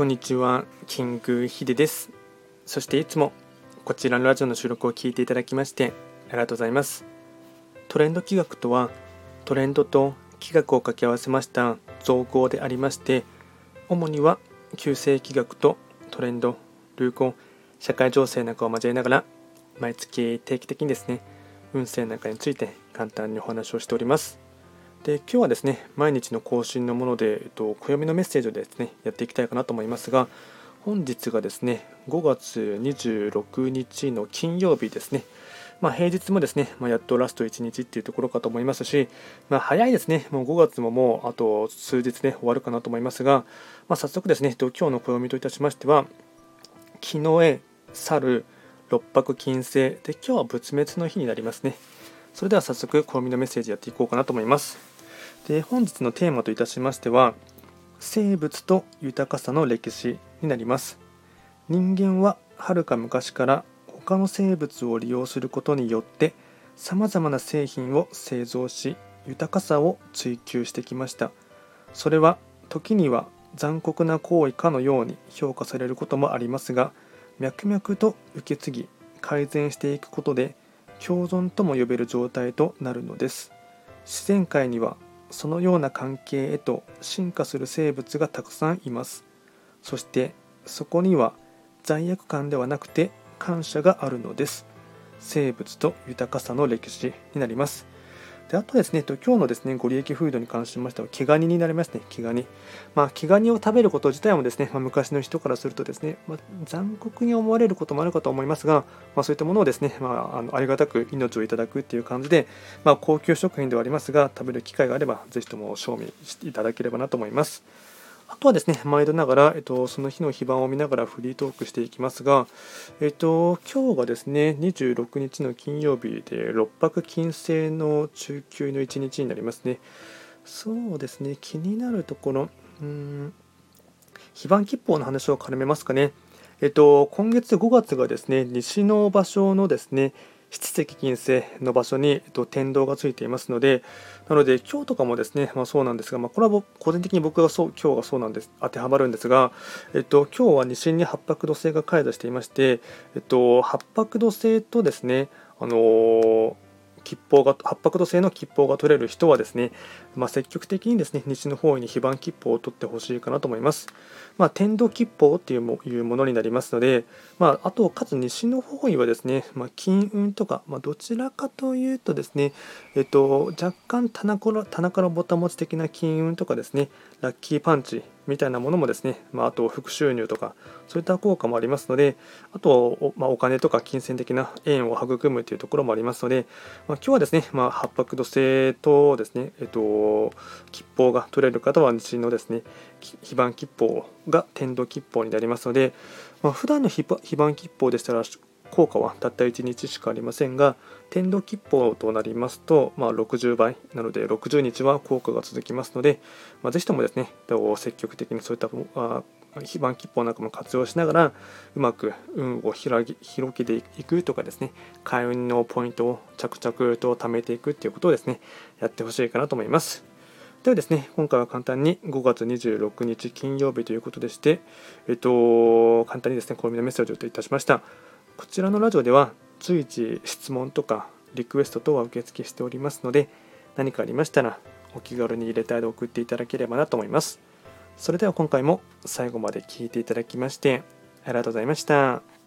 こんにちは、キングヒデです。そしていつもこちらのラジオの収録を聞いていただきましてありがとうございます。トレンド企画とはトレンドと企画を掛け合わせました造語でありまして主には旧世企画とトレンド、流行、社会情勢なんかを交えながら毎月定期的にですね運勢なんかについて簡単にお話をしております。で今日はですね毎日の更新のもので、えっと、暦のメッセージをですねやっていきたいかなと思いますが本日がですね5月26日の金曜日ですねまあ、平日もですね、まあ、やっとラスト1日っていうところかと思いますし、まあ、早いですね、もう5月ももうあと数日ね、終わるかなと思いますが、まあ、早速ですね、今日の暦といたしましては、昨日へ猿、六白金星で、今日は仏滅の日になりますね。それでは早速、暦のメッセージやっていこうかなと思います。で、本日のテーマといたしましては、生物と豊かさの歴史になります。人間ははるか昔から他の生物を利用することによってさまざまな製品を製造し豊かさを追求してきましたそれは時には残酷な行為かのように評価されることもありますが脈々と受け継ぎ改善していくことで共存とも呼べる状態となるのです自然界にはそのような関係へと進化する生物がたくさんいますそしてそこには罪悪感ではなくて感謝があるのです。生物と豊かさの歴史になります。であとですね、今日のですね、ご利益フードに関しましては、毛ガニになりますね、毛ガニ。まあ、毛ガニを食べること自体もですね、まあ、昔の人からするとですね、まあ、残酷に思われることもあるかと思いますが、まあ、そういったものをですね、まあ、あのありがたく命をいただくっていう感じで、まあ、高級食品ではありますが、食べる機会があれば、ぜひとも賞味していただければなと思います。あとはですね、毎度ながら、えっと、その日の非番を見ながらフリートークしていきますが、えっと、今日がですね、26日の金曜日で、6泊金星の中級の1日になりますね。そうですね、気になるところ、うん、非番吉報の話を絡めますかね。えっと、今月5月がですね、西の場所のですね、七石金星の場所に、えっと、天道がついていますので、なので今日とかもですね、まあ、そうなんですが、まあ、これは個人的に僕がそう今日がそうなんです当てはまるんですが、えっと、今日は西に八白土星が開座していまして、えっと、八白土星とですね、あのー吉報が八白土星の吉報が取れる人はですね、まあ、積極的にですね西の方位に非番吉報を取ってほしいかなと思います。まあ、天道吉報っていうもいうものになりますので、まあ、あとかつ西の方位はですね、まあ、金運とか、まあ、どちらかというとですね、えっと、若干棚から棚からぼた持ち的な金運とかですねラッキーパンチみたいなものもですね、まあ、あと副収入とかそういった効果もありますのであとお,、まあ、お金とか金銭的な縁を育むというところもありますので、まあ、今日はですね、まあ、八白土星とですね、えっと、吉報が取れる方は日のですね非番吉報が天道吉報になりますので、まあ、普段の非番吉報でしたら効果はたった1日しかありませんが天道吉報となりますと、まあ、60倍なので60日は効果が続きますので、まあ、ぜひともですね積極的にそういった非番吉報なんかも活用しながらうまく運を広げていくとかですね開運のポイントを着々と貯めていくっていうことをですねやってほしいかなと思います。ではですね、今回は簡単に5月26日金曜日ということでして、えっと、簡単にですね、暦のメッセージをいたしました。こちらのラジオでは随時質問とかリクエスト等は受付しておりますので、何かありましたらお気軽に入れたいで送っていただければなと思います。それでは今回も最後まで聴いていただきましてありがとうございました。